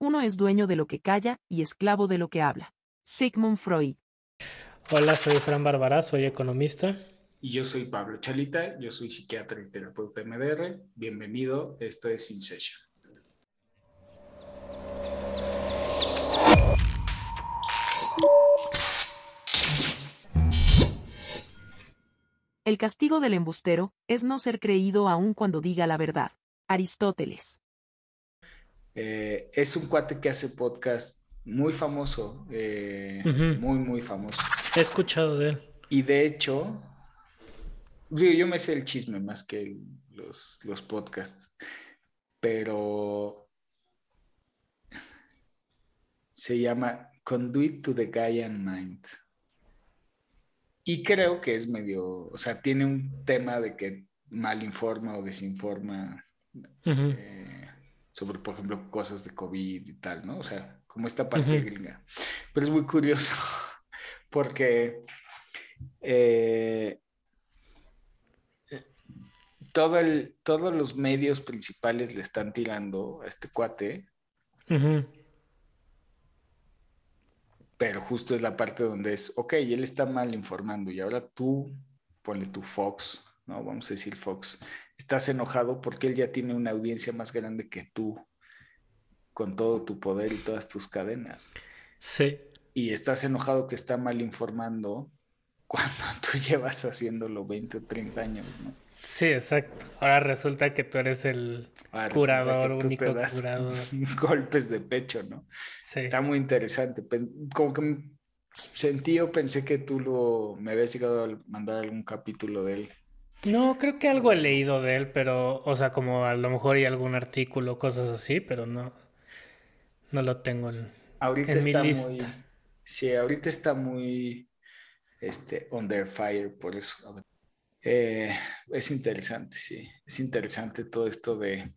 uno es dueño de lo que calla y esclavo de lo que habla. Sigmund Freud. Hola, soy Fran Bárbara, soy economista. Y yo soy Pablo Chalita, yo soy psiquiatra y terapeuta MDR. Bienvenido, esto es In Session. El castigo del embustero es no ser creído aun cuando diga la verdad. Aristóteles. Eh, es un cuate que hace podcast muy famoso, eh, muy, muy famoso. He escuchado de él. Y de hecho, yo, me sé el chisme más que los, los podcasts, pero se llama Conduit to the Gaian Mind. Y creo que es medio, o sea, tiene un tema de que mal informa o desinforma eh, sobre, por ejemplo, cosas de COVID y tal, ¿no? O sea, como esta parte gringa. Pero es muy curioso porque eh, todo el, todos los medios principales le están tirando a este cuate pero justo es la parte donde es, ok, él está mal informando y ahora tú, ponle tu Fox, ¿no? Vamos a decir Fox, estás enojado porque él ya tiene una audiencia más grande que tú, con todo tu poder y todas tus cadenas. Sí. Y estás enojado que está mal informando cuando tú llevas haciéndolo 20 o 30 años, ¿no? Sí, exacto. Ahora resulta que tú eres el curador, único curador. Golpes de pecho, ¿no? Sí. Está muy interesante. Como que sentí o pensé que tú lo, me habías llegado a mandar algún capítulo de él. No, creo que algo he leído de él, pero, o sea, como a lo mejor hay algún artículo, cosas así, pero no, no lo tengo en, ahorita está Muy, sí, ahorita está muy, este, under fire, por eso. Eh, es interesante, sí. Es interesante todo esto de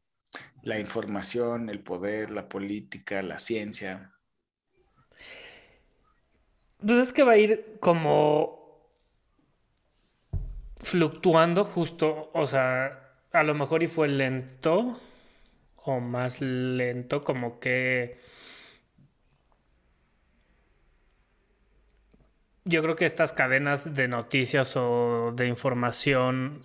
la información, el poder, la política, la ciencia. Pues es que va a ir como fluctuando justo, o sea, a lo mejor y fue lento o más lento, como que yo creo que estas cadenas de noticias o de información,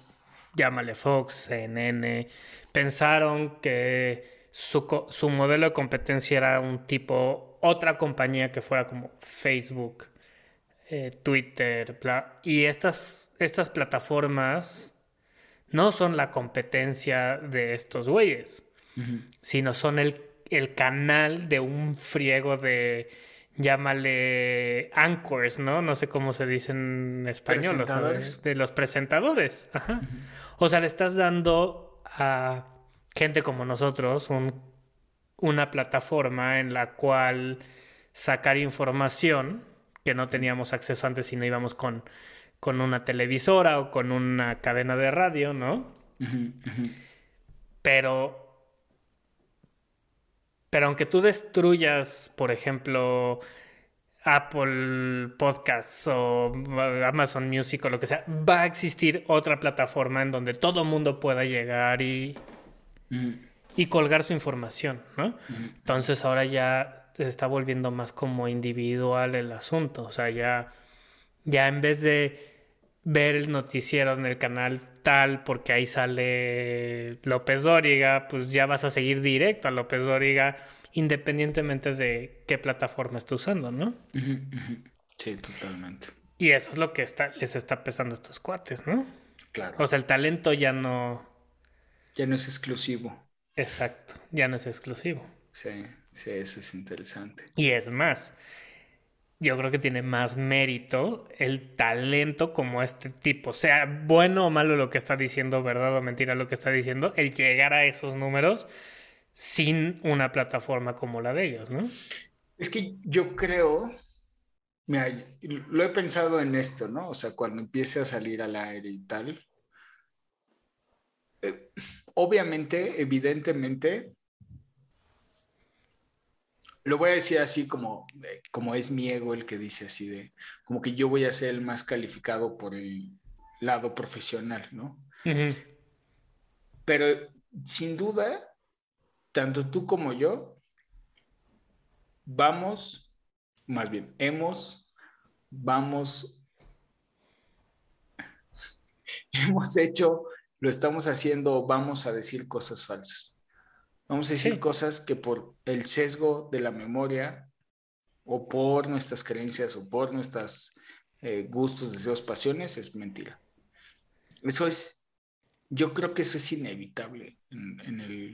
llámale Fox, CNN, pensaron que su, su, modelo de competencia era un tipo, otra compañía que fuera como Facebook, eh, Twitter, y estas, estas plataformas no son la competencia de estos güeyes, sino son el, el canal de un friego de llámale anchors, ¿no? No sé cómo se dice en español, de los presentadores. Ajá. O sea, le estás dando a gente como nosotros una plataforma en la cual sacar información que no teníamos acceso antes si no íbamos con, con una televisora o con una cadena de radio, ¿no? Pero pero aunque tú destruyas, por ejemplo, Apple Podcasts o Amazon Music o lo que sea, va a existir otra plataforma en donde todo el mundo pueda llegar y, y colgar su información, ¿no? Entonces ahora ya se está volviendo más como individual el asunto, o sea, ya, ya en vez de ver el noticiero en el canal tal porque ahí sale López Dóriga, pues ya vas a seguir directo a López Dóriga independientemente de qué plataforma esté usando, ¿no? Sí, totalmente. Y eso es lo que está, les está pesando a estos cuates, ¿no? Claro. O sea, el talento ya no... Ya no es exclusivo. Exacto, ya no es exclusivo. Sí, sí, eso es interesante. Y es más, yo creo que tiene más mérito el talento como este tipo, sea bueno o malo lo que está diciendo, verdad o mentira lo que está diciendo, el llegar a esos números sin una plataforma como la de ellos, ¿no? Es que yo creo, mira, lo he pensado en esto, ¿no? O sea, cuando empiece a salir al aire y tal, eh, obviamente, evidentemente, lo voy a decir así como, como es mi ego el que dice así de, como que yo voy a ser el más calificado por el lado profesional, ¿no? Pero sin duda, tanto tú como yo vamos, más bien, hemos, vamos, hemos hecho, lo estamos haciendo, vamos a decir cosas falsas. Vamos a decir cosas que por el sesgo de la memoria o por nuestras creencias o por nuestros eh, gustos, deseos, pasiones, es mentira. Eso es, yo creo que eso es inevitable en, el,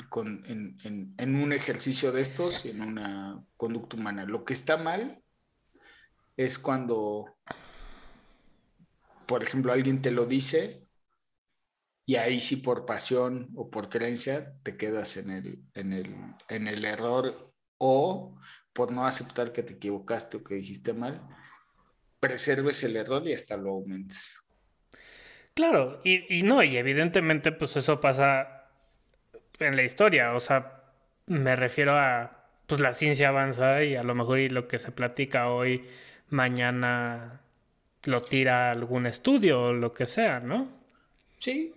en, un ejercicio de estos y en una conducta humana. Lo que está mal es cuando, por ejemplo, alguien te lo dice y ahí sí por pasión o por creencia te quedas en el, en el, en el error o por no aceptar que te equivocaste o que dijiste mal, preserves el error y hasta lo aumentes. Claro, y, y no, y evidentemente pues eso pasa en la historia, o sea, me refiero a, pues la ciencia avanza y a lo mejor y lo que se platica hoy, mañana lo tira algún estudio o lo que sea, ¿no? Sí,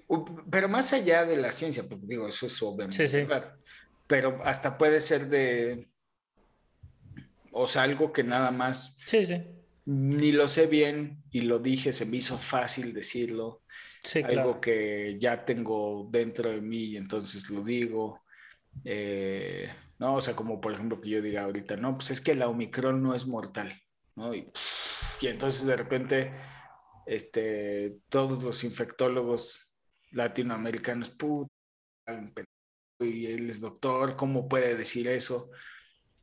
pero más allá de la ciencia, pues digo, eso es obviamente sí, sí. Pero hasta puede ser de, o sea, algo que nada más. Sí, sí. Ni lo sé bien y lo dije, se me hizo fácil decirlo. Sí, algo que ya tengo dentro de mí y entonces lo digo. Eh, no, o sea, como por ejemplo que yo diga ahorita, no, pues es que la Omicron no es mortal, ¿no? Y, y entonces de repente este, todos los infectólogos latinoamericanos, puta, y él es doctor, ¿cómo puede decir eso?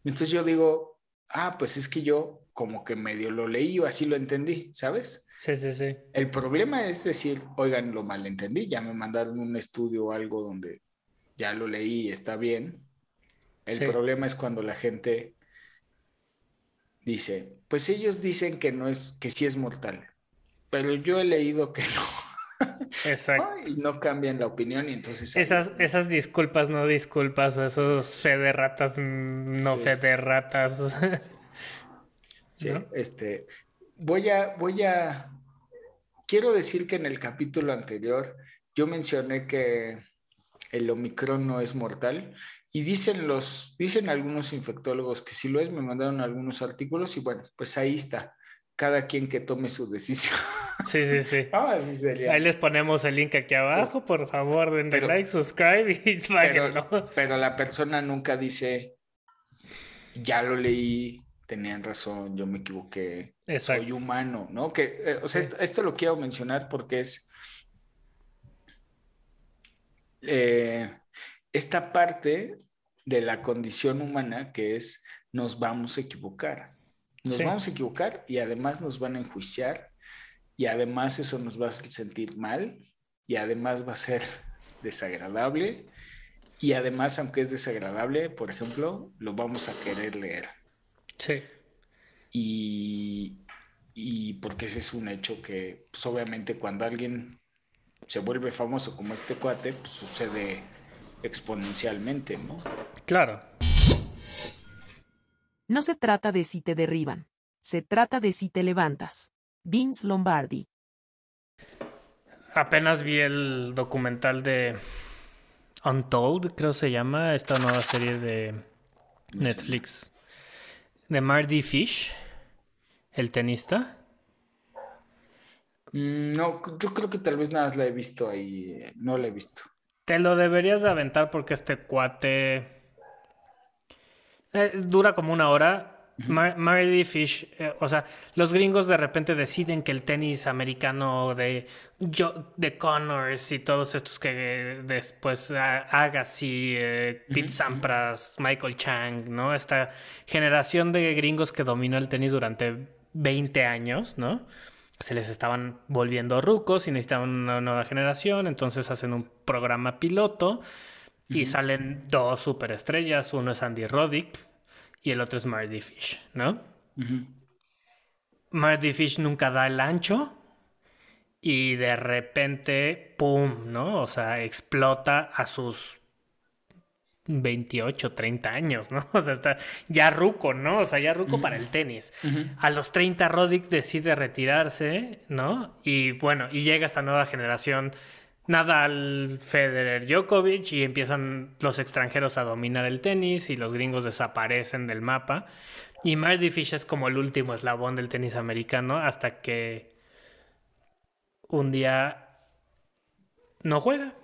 Entonces yo digo, ah, pues es que yo como que medio lo leí o así lo entendí, ¿sabes? Sí, sí, sí. El problema es decir, oigan, lo malentendí, ya me mandaron un estudio o algo donde ya lo leí y está bien. El problema es cuando la gente dice, pues ellos dicen que no es, que sí es mortal pero yo he leído que no. Exacto. y no cambian la opinión y entonces... Esas, esas disculpas, no disculpas, o esos fe de ratas, no fe de ratas. Sí, este, voy a, voy a, quiero decir que en el capítulo anterior yo mencioné que el Omicron no es mortal y dicen los, dicen algunos infectólogos que si lo es, me mandaron algunos artículos y bueno, pues ahí está cada quien que tome su decisión. Sí, sí, sí. Ah, así sería. Ahí les ponemos el link aquí abajo, por favor, denle like, subscribe y pero, pero la persona nunca dice, ya lo leí, tenían razón, yo me equivoqué, soy humano, ¿no? Que, eh, o sea, esto, lo quiero mencionar porque es eh, esta parte de la condición humana que es nos vamos a equivocar. Nos vamos a equivocar y además nos van a enjuiciar y además eso nos va a sentir mal y además va a ser desagradable y además aunque es desagradable, por ejemplo, lo vamos a querer leer. Sí. Y, y porque ese es un hecho que pues, obviamente cuando alguien se vuelve famoso como este cuate, pues sucede exponencialmente, ¿no? Claro. No se trata de si te derriban, se trata de si te levantas. Vince Lombardi. Apenas vi el documental de Untold, creo se llama, esta nueva serie de Netflix. De Marty Fish, el tenista. Mm, no, yo creo que tal vez nada más la he visto ahí, no la he visto. Te lo deberías de aventar porque este cuate eh, dura como una hora. Marty Fish, eh, o sea, los gringos de repente deciden que el tenis americano de, de Connors y todos estos que después Agassi, eh, Pete Sampras, Michael Chang, ¿no? Esta generación de gringos que dominó el tenis durante 20 años, ¿no? Se les estaban volviendo rucos y necesitaban una nueva generación, entonces hacen un programa piloto y salen dos superestrellas. Uno es Andy Roddick y el otro es Marty Fish, ¿no? Marty Fish nunca da el ancho y de repente, ¡pum! ¿no? O sea, explota a sus 28, 30 años, ¿no? O sea, está ya ruco, ¿no? O sea, ya ruco para el tenis. A los 30 Roddick decide retirarse, ¿no? Y bueno, y llega esta nueva generación Nadal, Federer, Djokovic y empiezan los extranjeros a dominar el tenis y los gringos desaparecen del mapa. Y Marty Fish es como el último eslabón del tenis americano hasta que un día no juega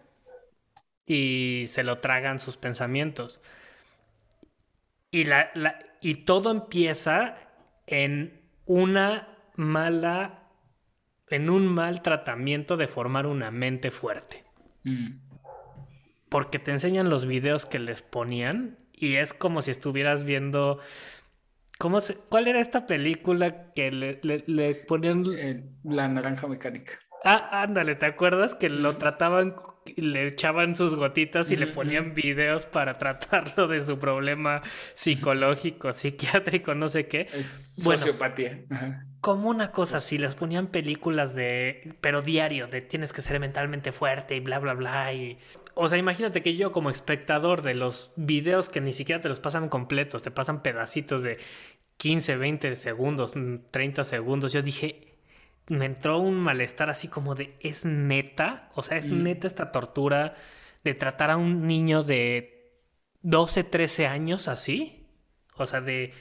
y se lo tragan sus pensamientos. Y, la, y todo empieza en una mala, en un mal tratamiento de formar una mente fuerte. Mm. Porque te enseñan los videos que les ponían y es como si estuvieras viendo... ¿Cómo se, ¿Cuál era esta película que le, le, ponían? Eh, la naranja mecánica. Ah, ándale, ¿te acuerdas que lo trataban, le echaban sus gotitas y le ponían videos para tratarlo de su problema psicológico, psiquiátrico, no sé qué? Es sociopatía. Como una cosa así, les ponían películas de, pero diario, de tienes que ser mentalmente fuerte y bla, bla, bla. Y... O sea, imagínate que yo como espectador de los videos que ni siquiera te los pasan completos, te pasan pedacitos de 15, 20 segundos, 30 segundos, yo dije, me entró un malestar así como de, ¿es neta? O sea, ¿es mm. neta esta tortura de tratar a un niño de 12, 13 años así? O sea, de,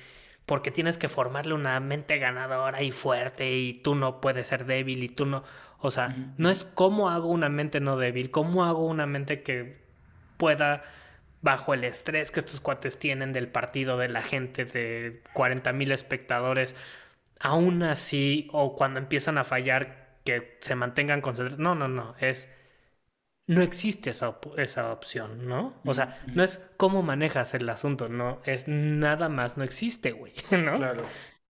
porque tienes que formarle una mente ganadora y fuerte y tú no puedes ser débil y tú no, o sea, no es cómo hago una mente no débil, cómo hago una mente que pueda bajo el estrés que estos cuates tienen del partido de la gente de 40 mil espectadores aún así, o cuando empiezan a fallar, que se mantengan concentrados. No, no, no, es... No existe esa, esa opción, ¿no? O sea, no es cómo manejas el asunto, no, es nada más, no existe, güey, ¿no? Claro.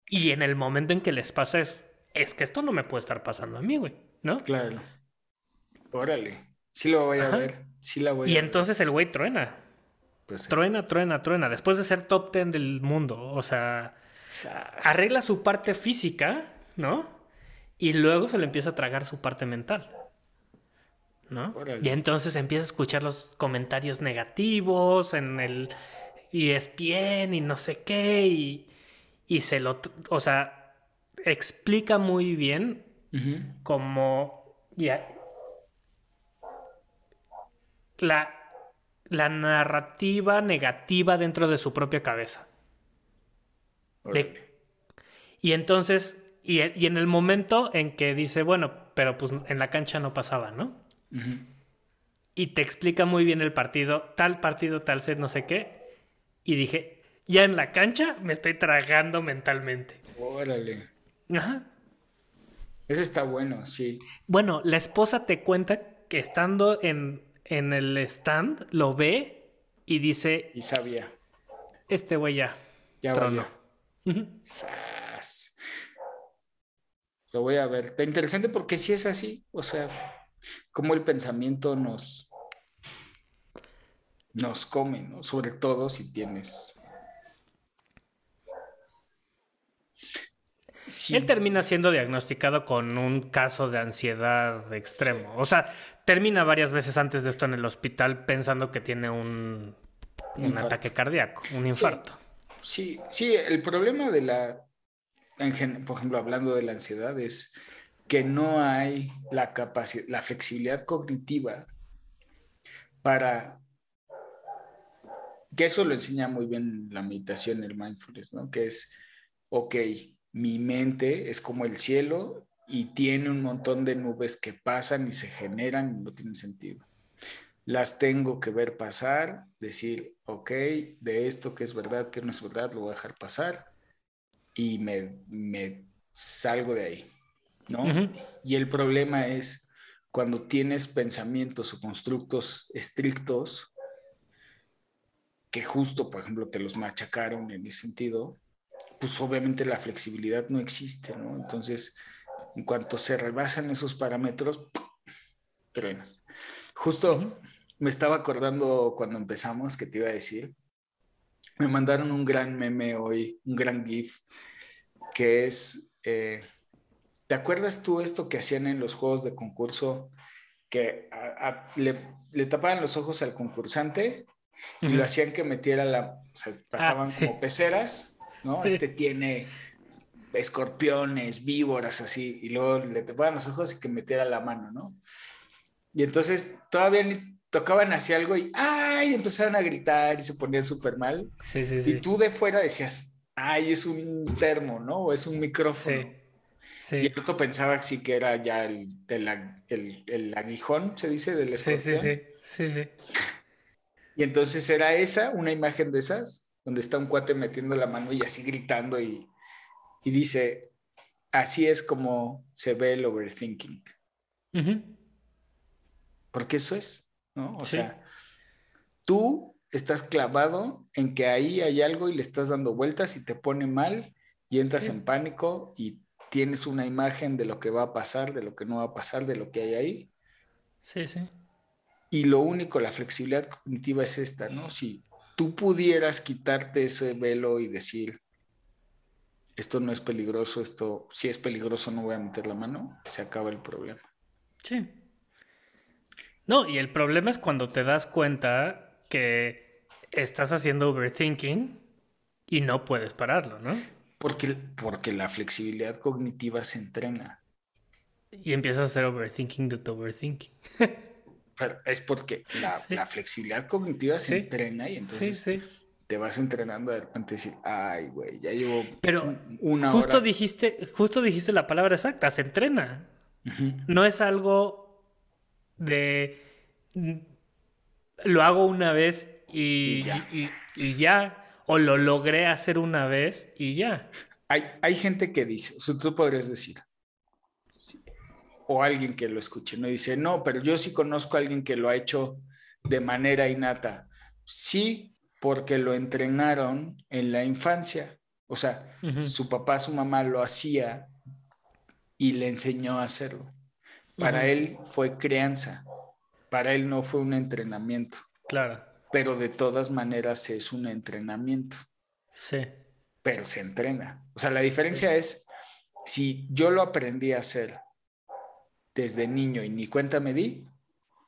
Y en el momento en que les pasa es, es que esto no me puede estar pasando a mí, güey, ¿no? Claro. Órale. Sí lo voy a ver. Sí la voy y entonces el güey truena. Pues Truena, truena, truena. Después de ser top ten del mundo. O sea, arregla su parte física, ¿no? Y luego se le empieza a tragar su parte mental. ¿No? Y entonces empieza a escuchar los comentarios negativos en el ESPN y no sé qué, y, y se lo, o sea, explica muy bien cómo ya, la, la narrativa negativa dentro de su propia cabeza y entonces, y, en el momento en que dice, bueno, pero pues en la cancha no pasaba, ¿no? Y te explica muy bien el partido, tal partido, tal set, no sé qué. Y dije, ya en la cancha me estoy tragando mentalmente. Órale. Ajá. Ese está bueno, sí. Bueno, la esposa te cuenta que estando en, en el stand, lo ve y dice... Y sabía. Este güey ya. Ya trono. Lo voy a ver. Está interesante porque si es así, o sea, como el pensamiento nos, nos come, ¿no? Sobre todo si tienes... Él termina siendo diagnosticado con un caso de ansiedad extremo. O sea, termina varias veces antes de esto en el hospital pensando que tiene un, un, ataque cardíaco, un infarto. Sí, sí, el problema de la, por ejemplo, hablando de la ansiedad, es que no hay la capacidad, la flexibilidad cognitiva para que eso lo enseña muy bien la meditación, el mindfulness, ¿no? Que es, ok, mi mente es como el cielo y tiene un montón de nubes que pasan y se generan y no tienen sentido las tengo que ver pasar, decir, ok, de esto que es verdad, que no es verdad, lo voy a dejar pasar y me, salgo de ahí, ¿no? Y el problema es cuando tienes pensamientos o constructos estrictos, que justo, por ejemplo, te los machacaron en ese sentido, pues obviamente la flexibilidad no existe, ¿no? Entonces, en cuanto se rebasan esos parámetros, truenas. Justo me estaba acordando cuando empezamos que te iba a decir. Me mandaron un gran meme hoy, un gran GIF, que es, eh, ¿te acuerdas tú esto que hacían en los juegos de concurso? Que le, tapaban los ojos al concursante y lo hacían que metiera la, o sea, pasaban ah, como peceras, ¿no? Este tiene escorpiones, víboras, así, y luego le tapaban los ojos y que metiera la mano, ¿no? Y entonces todavía ni tocaban hacia algo y ¡ay! empezaron a gritar y se ponían súper mal. Sí, sí, sí. Y tú de fuera decías, ¡ay! es un termo, ¿no? O es un micrófono. Sí. Sí. Y el otro pensaba que sí que era ya el, el, el, el aguijón, se dice, del escorpión. sí, sí, sí, sí. Y entonces era esa, una imagen de esas, donde está un cuate metiendo la mano y así gritando y, y dice, así es como se ve el overthinking. Ujú. Porque eso es, ¿no? O Sí. sea, tú estás clavado en que ahí hay algo y le estás dando vueltas y te pone mal y entras Sí. en pánico y tienes una imagen de lo que va a pasar, de lo que no va a pasar, de lo que hay ahí. Sí, sí. Y lo único, la flexibilidad cognitiva es esta, ¿no? Si tú pudieras quitarte ese velo y decir, esto no es peligroso, esto si es peligroso no voy a meter la mano, se acaba el problema. Sí. No, y el problema es cuando te das cuenta que estás haciendo overthinking y no puedes pararlo, ¿no? Porque, porque la flexibilidad cognitiva se entrena. Y empiezas a hacer overthinking de tu overthinking. Pero es porque la, Sí. la flexibilidad cognitiva se Sí. entrena y entonces sí. te vas entrenando de repente decir, ay, güey, ya llevo Pero un- una justo hora. dijiste, justo dijiste la palabra exacta, se entrena. No es algo de lo hago una vez y, Y ya. y- y ya. O lo logré hacer una vez y ya. Hay, hay gente que dice, o sea, tú podrías decir, o alguien que lo escuche, no dice, no, pero yo sí conozco a alguien que lo ha hecho de manera innata. Sí, porque lo entrenaron en la infancia. O sea, su papá, su mamá lo hacía y le enseñó a hacerlo. Para él fue crianza, para él no fue un entrenamiento, Claro. pero de todas maneras es un entrenamiento Sí. pero se entrena. O sea, la diferencia es si yo lo aprendí a hacer desde niño y ni cuenta me di,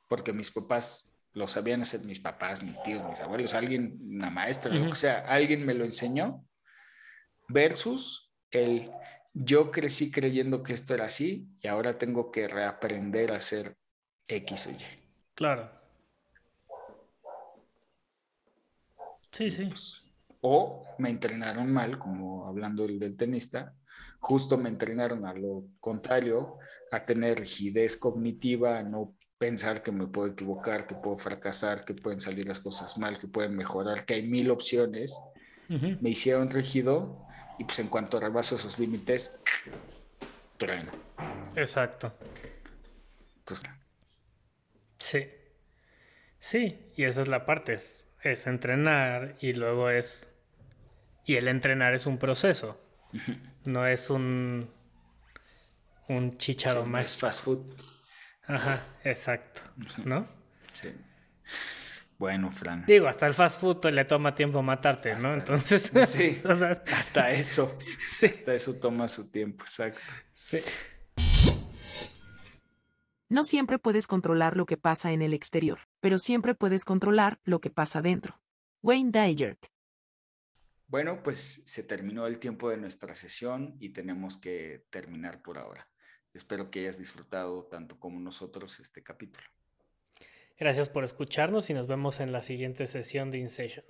porque mis papás lo sabían hacer, mis papás, mis tíos, mis abuelos, alguien, una maestra, lo que sea, alguien me lo enseñó, versus el yo crecí creyendo que esto era así y ahora tengo que reaprender a hacer X o Y. Claro. Sí, sí. O me entrenaron mal, como hablando del, del tenista, justo me entrenaron a lo contrario, a tener rigidez cognitiva, a no pensar que me puedo equivocar, que puedo fracasar, que pueden salir las cosas mal, que pueden mejorar, que hay mil opciones. Me hicieron rígido y pues en cuanto rebaso esos límites, trueno. Exacto. Entonces, Sí. Sí, y esa es la parte, es, es entrenar y luego es... Y el entrenar es un proceso, no es un... Un chicharo más. es fast food. Ajá, exacto, ¿no? Sí. Bueno, Fran. Digo, hasta el fast food le toma tiempo matarte, ¿no? Entonces, Sí. o sea, Hasta eso, sí, hasta eso toma su tiempo, exacto. sí. No siempre puedes controlar lo que pasa en el exterior, pero siempre puedes controlar lo que pasa dentro. Wayne Dyer. Bueno, pues se terminó el tiempo de nuestra sesión y tenemos que terminar por ahora. Espero que hayas disfrutado tanto como nosotros este capítulo. Gracias por escucharnos y nos vemos en la siguiente sesión de InSession.